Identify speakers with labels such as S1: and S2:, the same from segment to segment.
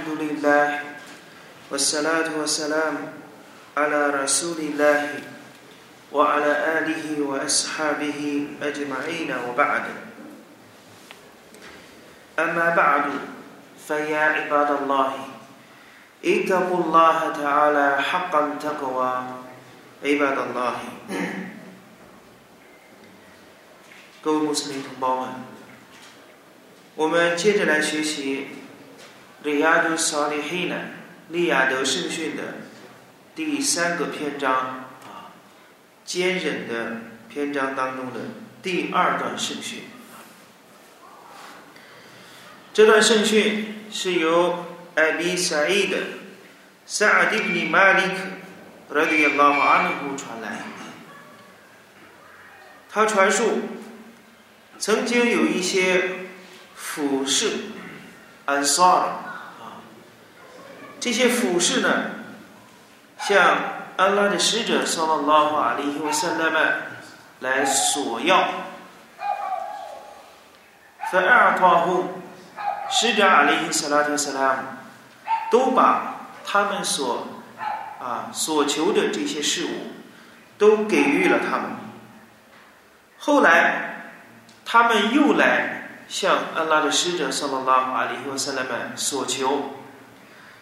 S1: الحمد لله والصلاة والسلام على رسول الله وعلى آله وأصحابه أجمعين وبعد أما بعد فيا عباد الله اتقوا الله تعالى حقا تقوى عباد الله 各位穆斯林同胞们，我们接着来学习《 利亚德·萨利黑呢利亚德圣训》的第三个篇章啊，坚忍的篇章当中的第二段圣训。这段圣训是由艾比萨伊的萨尔迪尼马里克拉迪亚拉马安努传来，他传述。曾经有一些俯视安萨尔，这些俯视呢，向安拉的使者（萨拉拉法阿里·伊萨拉曼）来索要。反而夸呼，使者阿里·伊萨拉特·萨拉姆都把他们所啊所求的这些事物都给予了他们。后来。他们又来向安拉的使者（萨拉拉法阿里和萨拉曼）索求，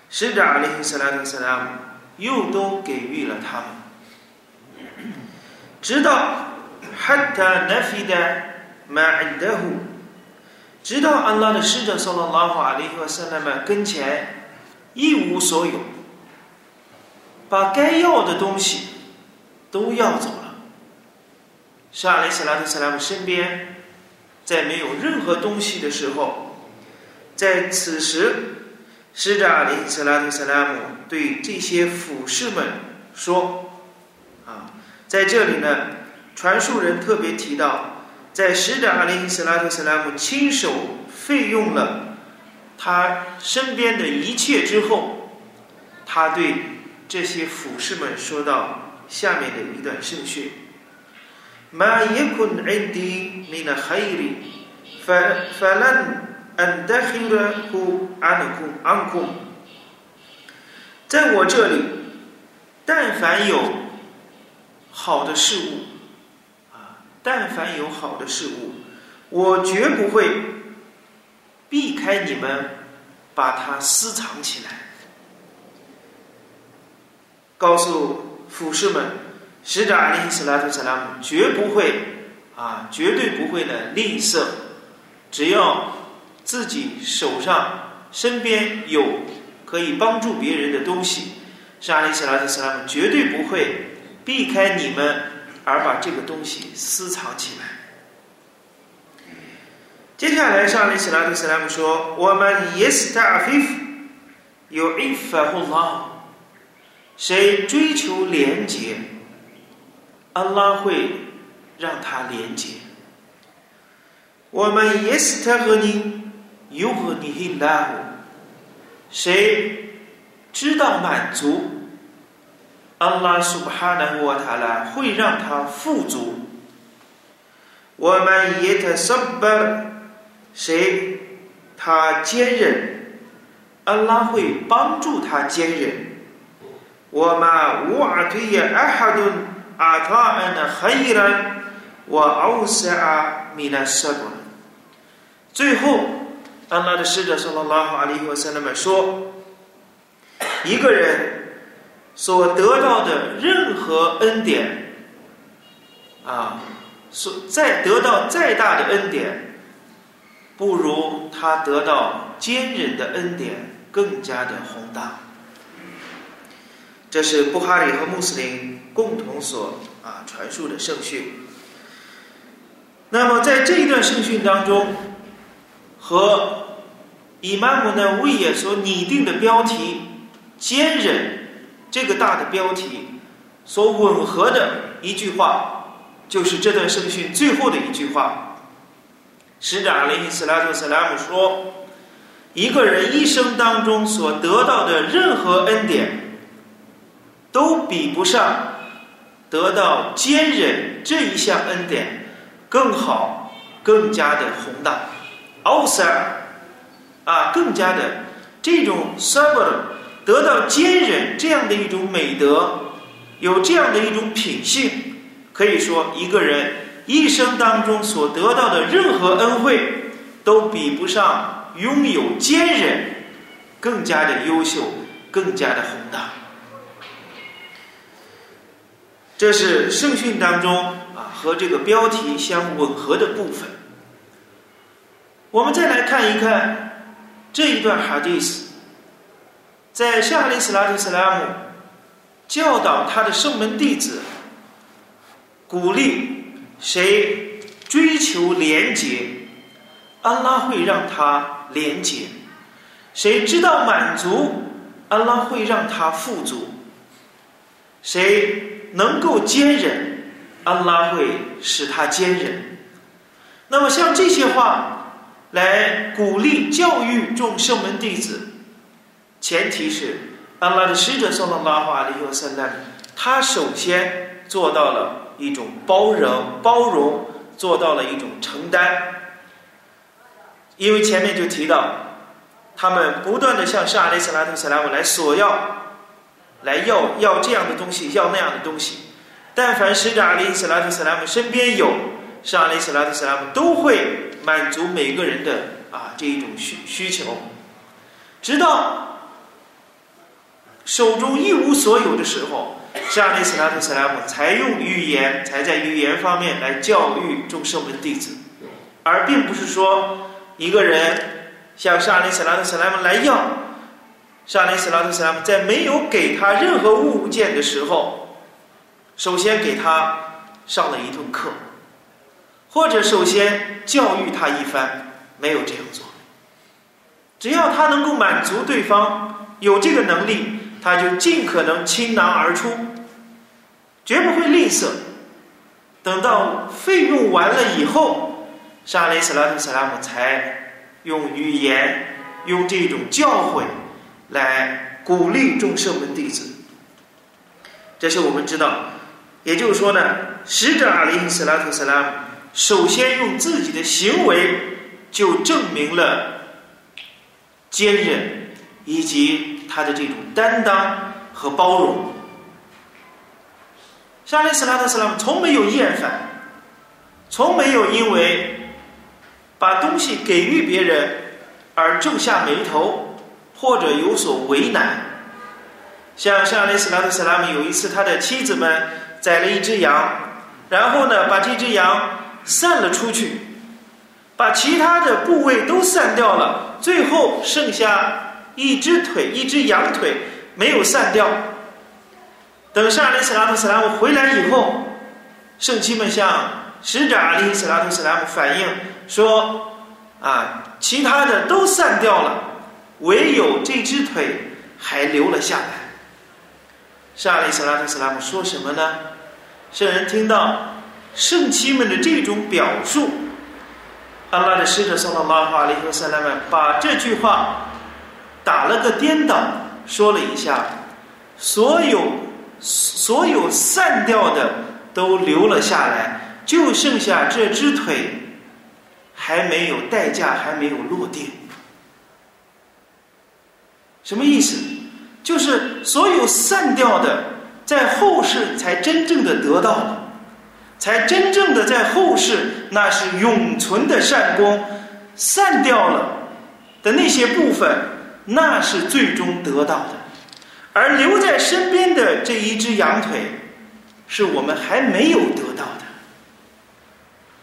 S1: 使者阿里和萨拉特萨拉姆又都给予了他们，直到哈达纳菲达马恩德胡，直到安拉的使者（送到拉法阿里和萨拉曼）跟前一无所有，把该要的东西都要走了，是阿里·萨拉特萨拉姆身边。在没有任何东西的时候，在此时，使者阿里·斯拉特·萨拉姆对这些俯视们说：“啊，在这里呢，传述人特别提到，在使者阿里·斯拉特·萨拉姆亲手费用了他身边的一切之后，他对这些俯视们说到下面的一段圣训。” ما يكن عندي من خير فلن And the hinders who uncle uncle，在我这里，但凡有好的事物，啊，但凡有好的事物，我绝不会避开你们，把它私藏起来，告诉富士们，使者阿里斯拉图色拉姆绝不会，啊，绝对不会的吝啬，只要。自己手上、身边有可以帮助别人的东西，阿里·斯拉特·萨拉姆绝对不会避开你们而把这个东西私藏起来。接下来，阿里·斯拉特·萨拉姆说：“我们也是在阿菲夫有一法护拉，谁追求廉洁？”安拉会让他廉洁。我们也是他和你有和你很拉谁知道满足？安拉苏巴哈纳沃塔拉会让他富足。我们也特什巴谁他坚韧？安拉会帮助他坚韧。我们无阿推也阿哈顿。阿塔恩的黑伊人，我奥塞阿米纳什古。最后，安拉的使者说了拉哈阿里和塞勒们说：一个人所得到的任何恩典，啊，所再得到再大的恩典，不如他得到坚忍的恩典更加的宏大。这是布哈里和穆斯林共同所啊传述的圣训。那么在这一段圣训当中，和伊玛目呢为也所拟定的标题“坚忍”这个大的标题所吻合的一句话，就是这段圣训最后的一句话。使者阿里·斯拉特·斯拉姆说：“一个人一生当中所得到的任何恩典。”都比不上得到坚忍这一项恩典更好、更加的宏大。奥塞尔啊，更加的这种 sabr 得到坚忍这样的一种美德，有这样的一种品性，可以说一个人一生当中所得到的任何恩惠，都比不上拥有坚忍更加的优秀，更加的宏大。这是圣训当中啊和这个标题相吻合的部分。我们再来看一看这一段哈迪斯，在夏利斯拉特斯拉姆教导他的圣门弟子，鼓励谁追求廉洁，安拉会让他廉洁；谁知道满足，安拉会让他富足；谁。能够坚忍，安拉会使他坚忍。那么像这些话来鼓励教育众圣门弟子，前提是安拉的使者（圣拉拉法里尤塞兰）他首先做到了一种包容、包容，做到了一种承担。因为前面就提到，他们不断的向沙阿里斯拉特·斯拉姆来索要。来要要这样的东西，要那样的东西。但凡使者阿里·斯拉特·斯拉姆身边有，是阿里·斯拉特·斯拉姆都会满足每个人的啊这一种需需求。直到手中一无所有的时候，是阿里·斯拉特·斯拉姆才用语言，才在语言方面来教育众圣门弟子，而并不是说一个人向阿里·斯拉特·斯拉姆来要。沙利斯拉特斯拉姆在没有给他任何物件的时候，首先给他上了一顿课，或者首先教育他一番，没有这样做。只要他能够满足对方，有这个能力，他就尽可能倾囊而出，绝不会吝啬。等到费用完了以后，沙利斯拉特斯拉姆才用语言，用这种教诲。来鼓励众圣门弟子，这是我们知道。也就是说呢，使者阿里·斯拉特·斯拉姆首先用自己的行为就证明了坚韧以及他的这种担当和包容。沙利斯拉特·斯拉姆从没有厌烦，从没有因为把东西给予别人而皱下眉头。或者有所为难，像像阿里斯拉特·斯拉姆有一次，他的妻子们宰了一只羊，然后呢，把这只羊散了出去，把其他的部位都散掉了，最后剩下一只腿，一只羊腿没有散掉。等沙利斯拉特·斯拉姆回来以后，圣妻们向使者阿里斯拉特·斯拉姆反映说：“啊，其他的都散掉了。”唯有这只腿还留了下来。沙利斯拉特斯拉姆说什么呢？圣人听到圣妻们的这种表述，阿拉的使者送到拉哈里和塞拉曼，把这句话打了个颠倒，说了一下：所有所有散掉的都留了下来，就剩下这只腿还没有代价，还没有落定。什么意思？就是所有散掉的，在后世才真正的得到，才真正的在后世那是永存的善功，散掉了的那些部分，那是最终得到的，而留在身边的这一只羊腿，是我们还没有得到的。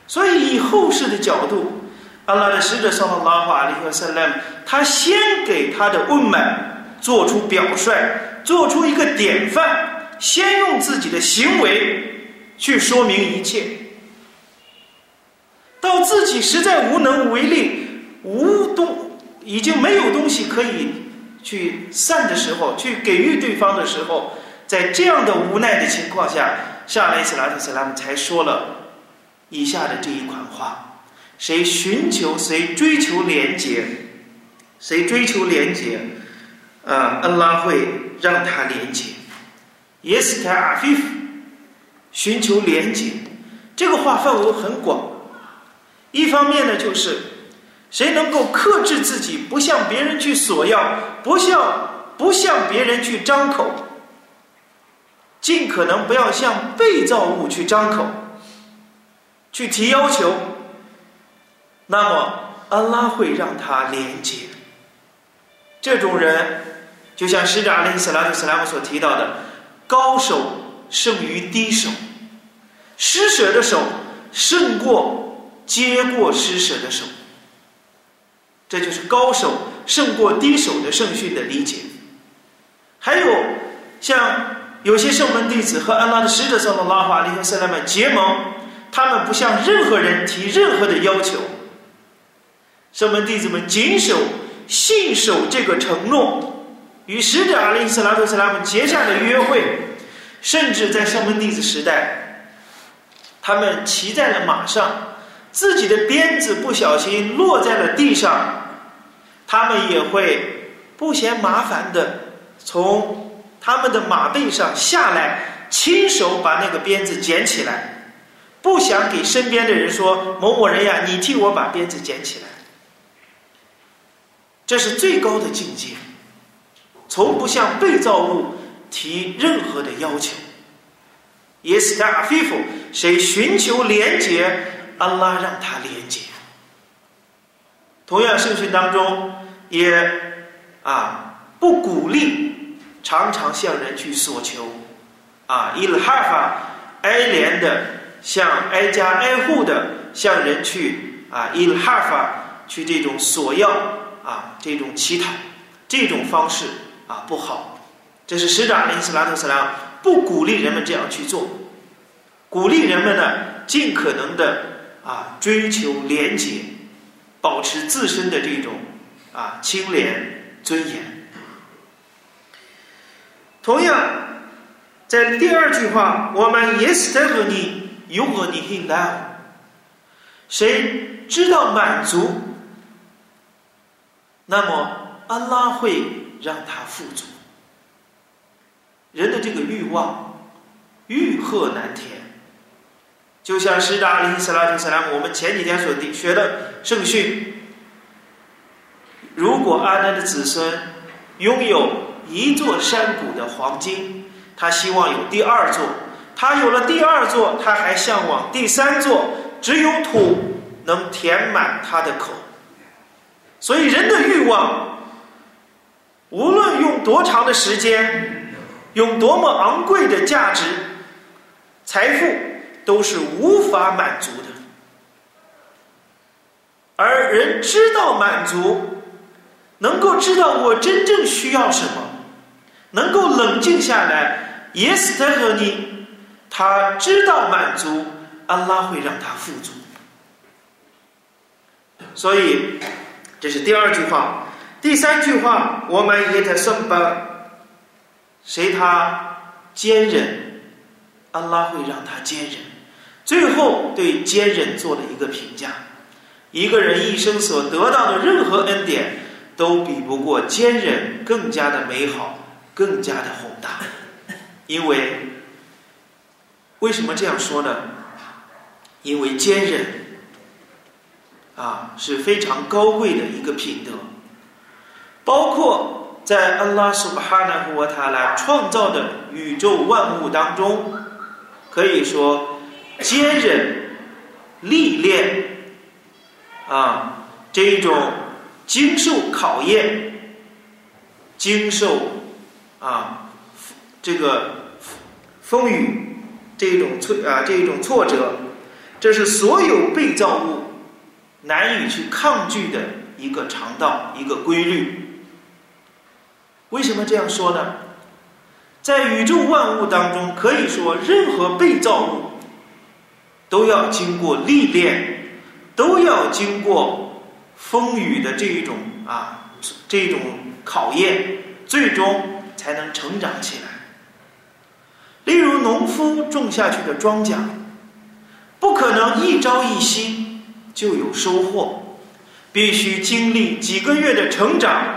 S1: 所以以后世的角度。阿拉的使者上拉法里和塞勒，他先给他的问们做出表率，做出一个典范，先用自己的行为去说明一切。到自己实在无能为力，无东已经没有东西可以去散的时候，去给予对方的时候，在这样的无奈的情况下，夏雷斯拉特·斯拉姆才说了以下的这一款话。谁寻求谁追求廉洁，谁追求廉洁，啊，恩拉会让他廉洁。Yes, t a f i f 寻求廉洁，这个话范围很广。一方面呢，就是谁能够克制自己，不向别人去索要，不向不向别人去张口，尽可能不要向被造物去张口，去提要求，那么安拉会让他廉洁。这种人，就像使者阿里斯拉姆斯拉姆所提到的，高手胜于低手，施舍的手胜过接过施舍的手。这就是高手胜过低手的圣训的理解。还有像有些圣门弟子和安拉的使者（萨拉拉法利和塞拉曼）结盟，他们不向任何人提任何的要求。圣门弟子们谨守、信守这个承诺，与使者阿里·斯拉特·斯拉姆结下的约会，甚至在圣门弟子时代，他们骑在了马上。自己的鞭子不小心落在了地上，他们也会不嫌麻烦的从他们的马背上下来，亲手把那个鞭子捡起来，不想给身边的人说某某人呀，你替我把鞭子捡起来。这是最高的境界，从不向被造物提任何的要求。Yes, a f i f 谁寻求廉洁？安拉让他廉洁。同样，圣训当中也啊不鼓励常常向人去索求，啊伊勒哈法哀怜的向挨家挨户的向人去啊伊勒哈法去这种索要啊这种乞讨这种方式啊不好。这是使者阿里斯拉特斯拉不鼓励人们这样去做，鼓励人们呢尽可能的。啊，追求廉洁，保持自身的这种啊清廉尊严。同样，在第二句话，我们 yes 在和你有和你 h i 谁知道满足，那么安拉会让他富足。人的这个欲望，欲壑难填。就像施达林斯拉提斯拉姆，我们前几天所学的圣训，如果阿南的子孙拥有一座山谷的黄金，他希望有第二座；他有了第二座，他还向往第三座。只有土能填满他的口。所以，人的欲望，无论用多长的时间，用多么昂贵的价值，财富。都是无法满足的，而人知道满足，能够知道我真正需要什么，能够冷静下来，yes 他和你，他知道满足，安拉会让他富足。所以，这是第二句话。第三句话，我们也在圣巴，谁他坚忍，安拉会让他坚忍。最后对坚忍做了一个评价：一个人一生所得到的任何恩典，都比不过坚忍更加的美好，更加的宏大。因为为什么这样说呢？因为坚忍啊是非常高贵的一个品德，包括在安拉苏巴哈纳胡瓦塔拉创造的宇宙万物当中，可以说。坚韧、历练，啊，这一种经受考验、经受啊这个风雨这种挫啊这种挫折，这是所有被造物难以去抗拒的一个肠道、一个规律。为什么这样说呢？在宇宙万物当中，可以说任何被造物。都要经过历练，都要经过风雨的这一种啊，这种考验，最终才能成长起来。例如，农夫种下去的庄稼，不可能一朝一夕就有收获，必须经历几个月的成长，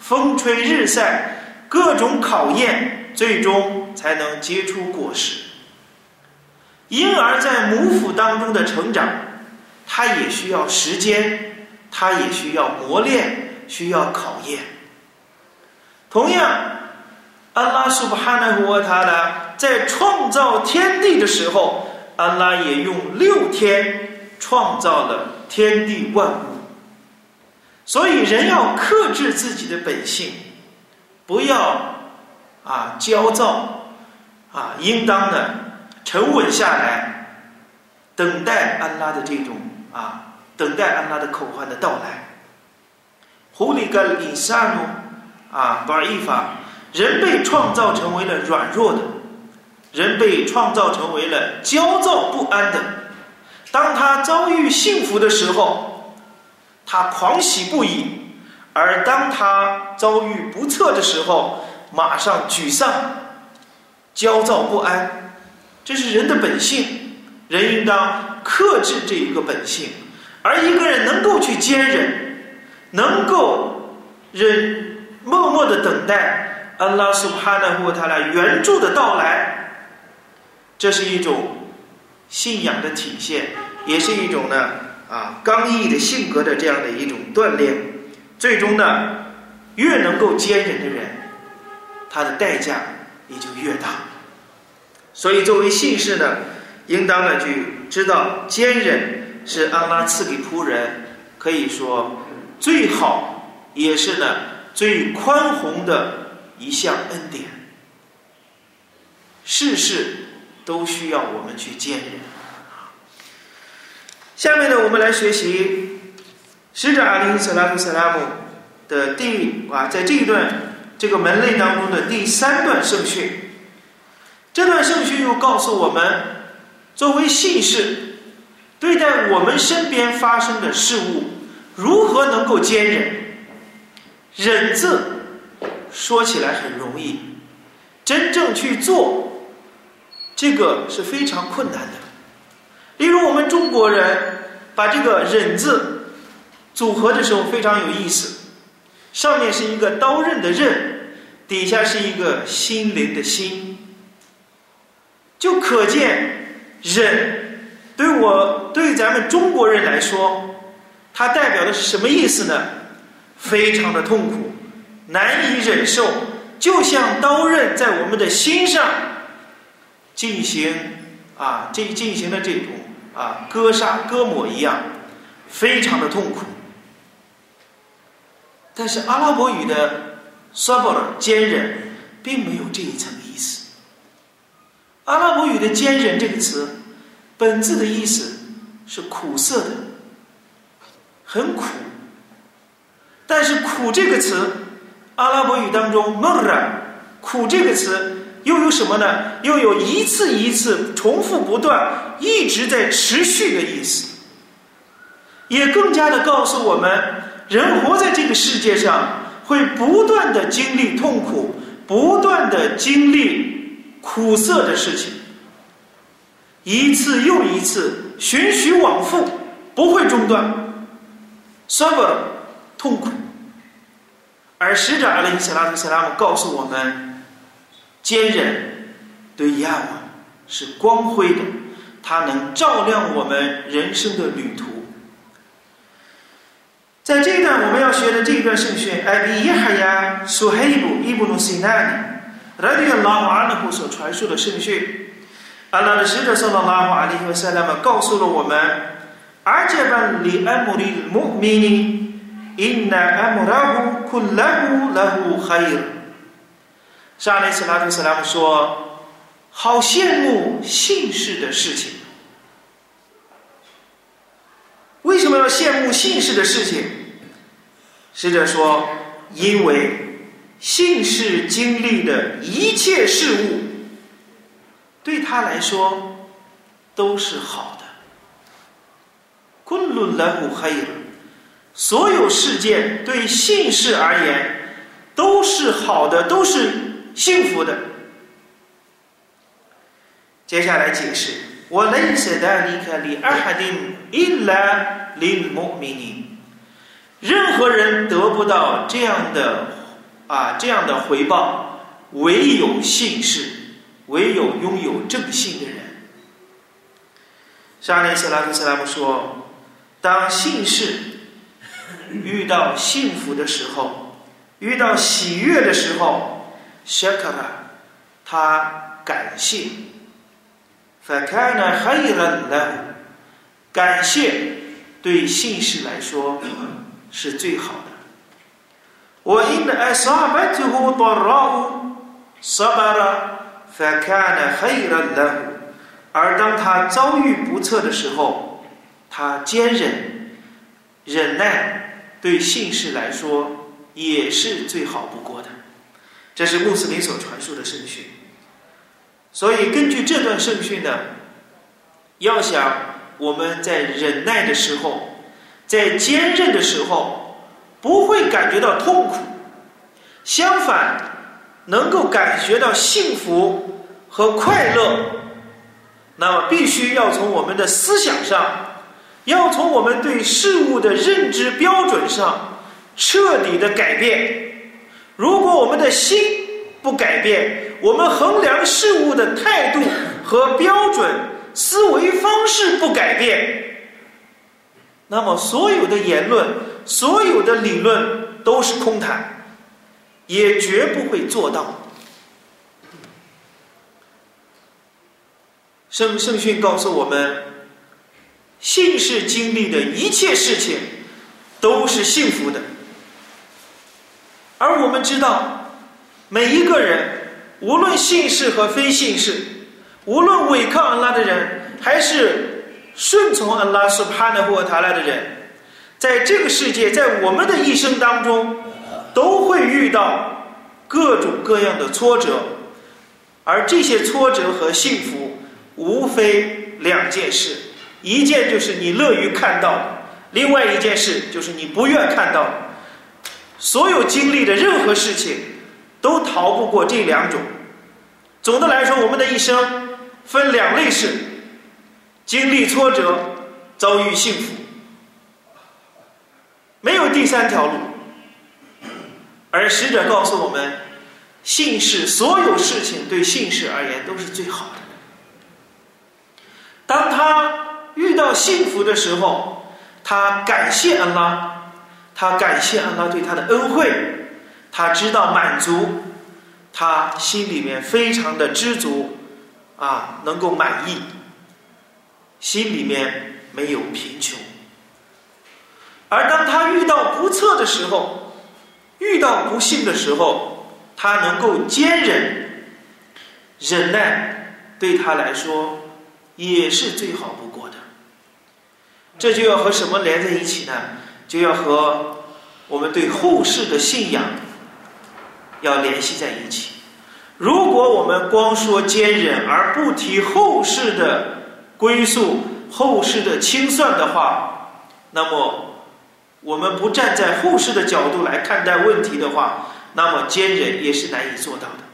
S1: 风吹日晒，各种考验，最终才能结出果实。婴儿在母腹当中的成长，他也需要时间，它也需要磨练，需要考验。同样，安拉苏布哈纳胡他呢，在创造天地的时候，安拉也用六天创造了天地万物。所以，人要克制自己的本性，不要啊焦躁啊，应当的沉稳下来，等待安拉的这种啊，等待安拉的口唤的到来。狐狸跟以撒努啊，巴伊法，人被创造成为了软弱的，人被创造成为了焦躁不安的。当他遭遇幸福的时候。他狂喜不已，而当他遭遇不测的时候，马上沮丧、焦躁不安。这是人的本性，人应当克制这一个本性。而一个人能够去坚忍，能够忍默默的等待安拉苏哈纳胡他来援助的到来，这是一种信仰的体现，也是一种呢。啊，刚毅的性格的这样的一种锻炼，最终呢，越能够坚忍的人，他的代价也就越大。所以，作为信士呢，应当呢去知道，坚忍是安拉赐给仆人，可以说最好，也是呢最宽宏的一项恩典。事事都需要我们去坚忍。下面呢，我们来学习使者阿里斯拉夫斯拉姆的第啊，在这一段这个门类当中的第三段圣训。这段圣训又告诉我们，作为信士，对待我们身边发生的事物，如何能够坚忍？忍字说起来很容易，真正去做，这个是非常困难的。例如，我们中国人把这个“忍”字组合的时候非常有意思，上面是一个刀刃的“刃”，底下是一个心灵的“心”，就可见忍对我对咱们中国人来说，它代表的是什么意思呢？非常的痛苦，难以忍受，就像刀刃在我们的心上进行啊，进进行了这种。啊，割杀、割抹一样，非常的痛苦。但是阿拉伯语的 “sabr” 坚忍，并没有这一层意思。阿拉伯语的“坚忍”这个词，本字的意思是苦涩的，很苦。但是“苦”这个词，阿拉伯语当中 “murra” 苦这个词。又有什么呢？又有一次一次重复不断、一直在持续的意思，也更加的告诉我们：人活在这个世界上，会不断的经历痛苦，不断的经历苦涩的事情，一次又一次，循序往复，不会中断。sabr 痛苦，而使者阿里·斯拉特·斯拉姆告诉我们。坚忍对亚瓦是光辉的，它能照亮我们人生的旅途。在这一段我们要学的这一段圣训，艾比耶哈亚苏黑布伊布努西纳尼，拉迪亚拉瓦阿努所传授的圣训，阿拉的使者说到拉瓦阿里和塞拉姆告诉了我们，阿杰班里安姆里穆米尼，因那安姆拉胡库拉胡拉胡哈伊。沙利斯拉图斯拉姆说：“好羡慕姓氏的事情。为什么要羡慕姓氏的事情？使者说，因为姓氏经历的一切事物，对他来说都是好的。昆仑莱古黑尔，所有事件对姓氏而言都是好的，都是。”幸福的。接下来解释：“我认识的离开里阿哈丁伊拉里穆米尼，任何人得不到这样的啊这样的回报，唯有信士，唯有拥有正信的人。”沙利斯拉夫斯拉姆说：“当信士遇到幸福的时候，遇到喜悦的时候，shakara，他感谢，fakana khayran lahu，感谢对信士来说是最好的。我 in asabathu darra'u sabara fakana khayran lahu，而当他遭遇不测的时候，他坚忍忍耐。对信士来说也是最好不过的，这是穆斯林所传述的圣训。所以根据这段圣训呢，要想我们在忍耐的时候，在坚韧的时候，不会感觉到痛苦，相反能够感觉到幸福和快乐，那么必须要从我们的思想上。要从我们对事物的认知标准上彻底的改变。如果我们的心不改变，我们衡量事物的态度和标准、思维方式不改变，那么所有的言论、所有的理论都是空谈，也绝不会做到。圣圣训告诉我们。信是经历的一切事情都是幸福的，我们知道，每一个人，无论信士和非信士，无论违抗安拉的人，还是顺从安拉所帕纳或塔拉的人，在这个世界，在我们的一生当中，都会遇到各种各样的挫折，而这些挫折和幸福，无非两件事。一件就是你乐于看到，另外一件事就是你不愿看到的。所有经历的任何事情，都逃不过这两种。总的来说，我们的一生分两类事：经历挫折，遭遇幸福，没有第三条路。而使者告诉我们，信事所有事情对信士而言都是最好的。当他。遇到幸福的时候，他感谢安拉，他感谢安拉对他的恩惠，他知道满足，他心里面非常的知足，啊，能够满意，心里面没有贫穷。而当他遇到不测的时候，遇到不幸的时候，他能够坚忍、忍耐，对他来说也是最好不过的。这就要和什么连在一起呢？就要和我们对后世的信仰要联系在一起。如果我们光说坚忍而不提后世的归宿、后世的清算的话，那么我们不站在后世的角度来看待问题的话，那么坚忍也是难以做到的。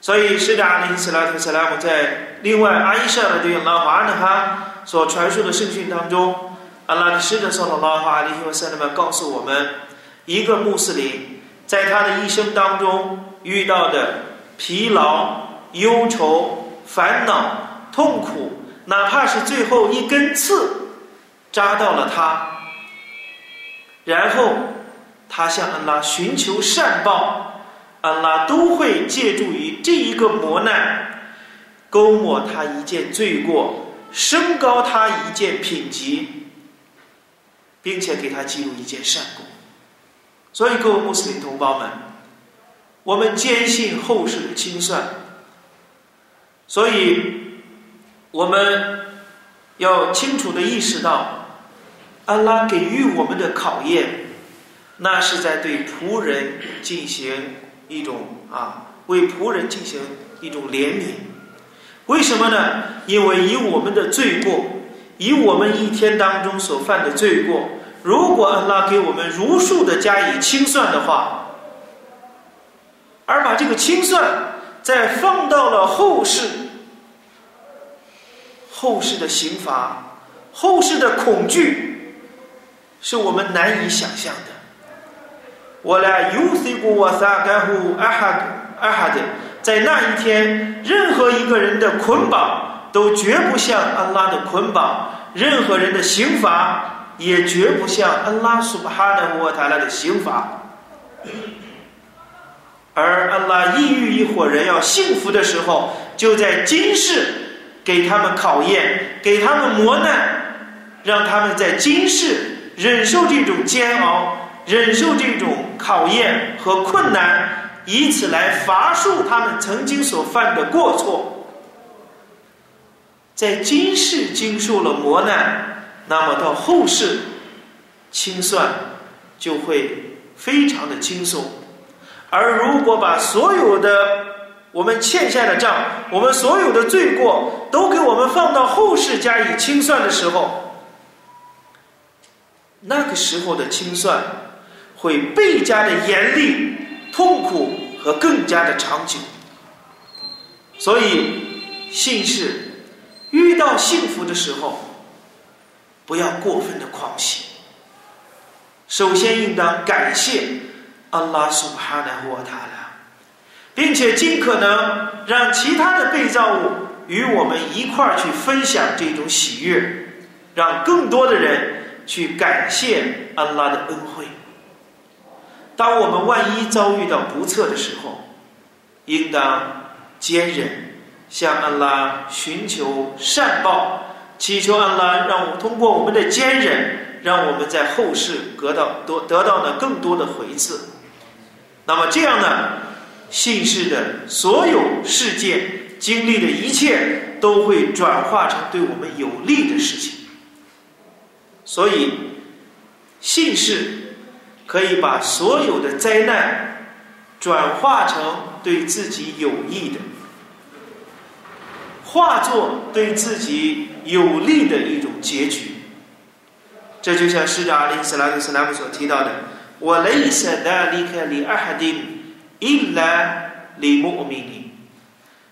S1: 所以，是的，阿里斯拉特·斯拉姆在另外阿伊莎的对拉华呢哈。所传述的圣训当中，阿拉的使者说了拉哈里和塞勒曼告诉我们，一个穆斯林在他的一生当中遇到的疲劳、忧愁、烦恼、痛苦，哪怕是最后一根刺扎到了他，然后他向安拉寻求善报，安拉都会借助于这一个磨难，勾抹他一件罪过。升高他一件品级，并且给他记录一件善功。所以，各位穆斯林同胞们，我们坚信后世的清算。所以，我们要清楚的意识到，安拉给予我们的考验，那是在对仆人进行一种啊，为仆人进行一种怜悯。为什么呢？因为以我们的罪过，以我们一天当中所犯的罪过，如果安拉给我们如数的加以清算的话，而把这个清算再放到了后世，后世的刑罚，后世的恐惧，是我们难以想象的。我来尤西古瓦萨盖胡阿哈德阿哈德。在那一天，任何一个人的捆绑都绝不像安拉的捆绑；任何人的刑罚也绝不像安拉苏巴哈的沃塔拉的刑罚。而安拉抑郁一伙人要幸福的时候，就在今世给他们考验，给他们磨难，让他们在今世忍受这种煎熬，忍受这种考验和困难，以此来罚恕他们曾经所犯的过错。在今世经受了磨难，那么到后世清算就会非常的轻松。而如果把所有的我们欠下的账，我们所有的罪过都给我们放到后世加以清算的时候，那个时候的清算会倍加的严厉、痛苦和更加的长久。所以，信士遇到幸福的时候，不要过分的狂喜，首先应当感谢。安拉苏哈纳沃塔拉，并且尽可能让其他的被造物与我们一块儿去分享这种喜悦，让更多的人去感谢安拉的恩惠。当我们万一遭遇到不测的时候，应当坚忍，向安拉寻求善报，祈求安拉让我通过我们的坚忍，让我们在后世得到多得到呢更多的回赐。那么这样呢，姓氏的所有事件经历的一切都会转化成对我们有利的事情。所以，姓氏可以把所有的灾难转化成对自己有益的，化作对自己有利的一种结局。这就像使者阿里斯拉克斯拉姆所提到的。我雷塞达离开里阿哈丁，伊拉里穆米尼，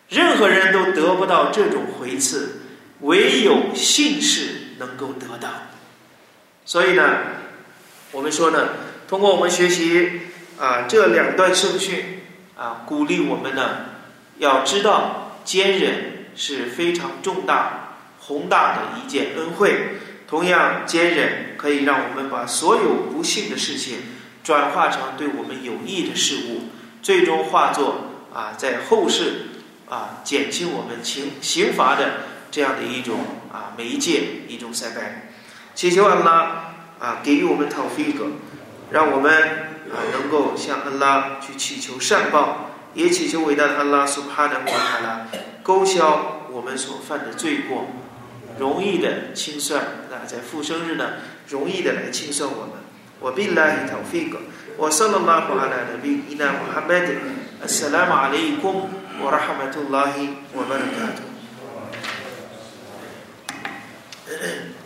S1: 任何人都得不到这种回赐，唯有信士能够得到。所以呢，我们说呢，通过我们学习啊这两段圣训啊，鼓励我们呢，要知道坚忍是非常重大宏大的一件恩惠。同样，坚忍可以让我们把所有不幸的事情。转化成对我们有益的事物，最终化作啊，在后世啊减轻我们刑刑罚的这样的一种啊媒介，一种塞拜。祈求安拉啊给予我们讨菲格，让我们啊能够向安拉去祈求善报，也祈求伟大的安拉苏帕的瓦塔拉勾销我们所犯的罪过，容易的清算那在复生日呢？容易的来清算我们。我并来一头飞狗，我上了拉布拉 dah kisah mana? Wabilah itu fikah.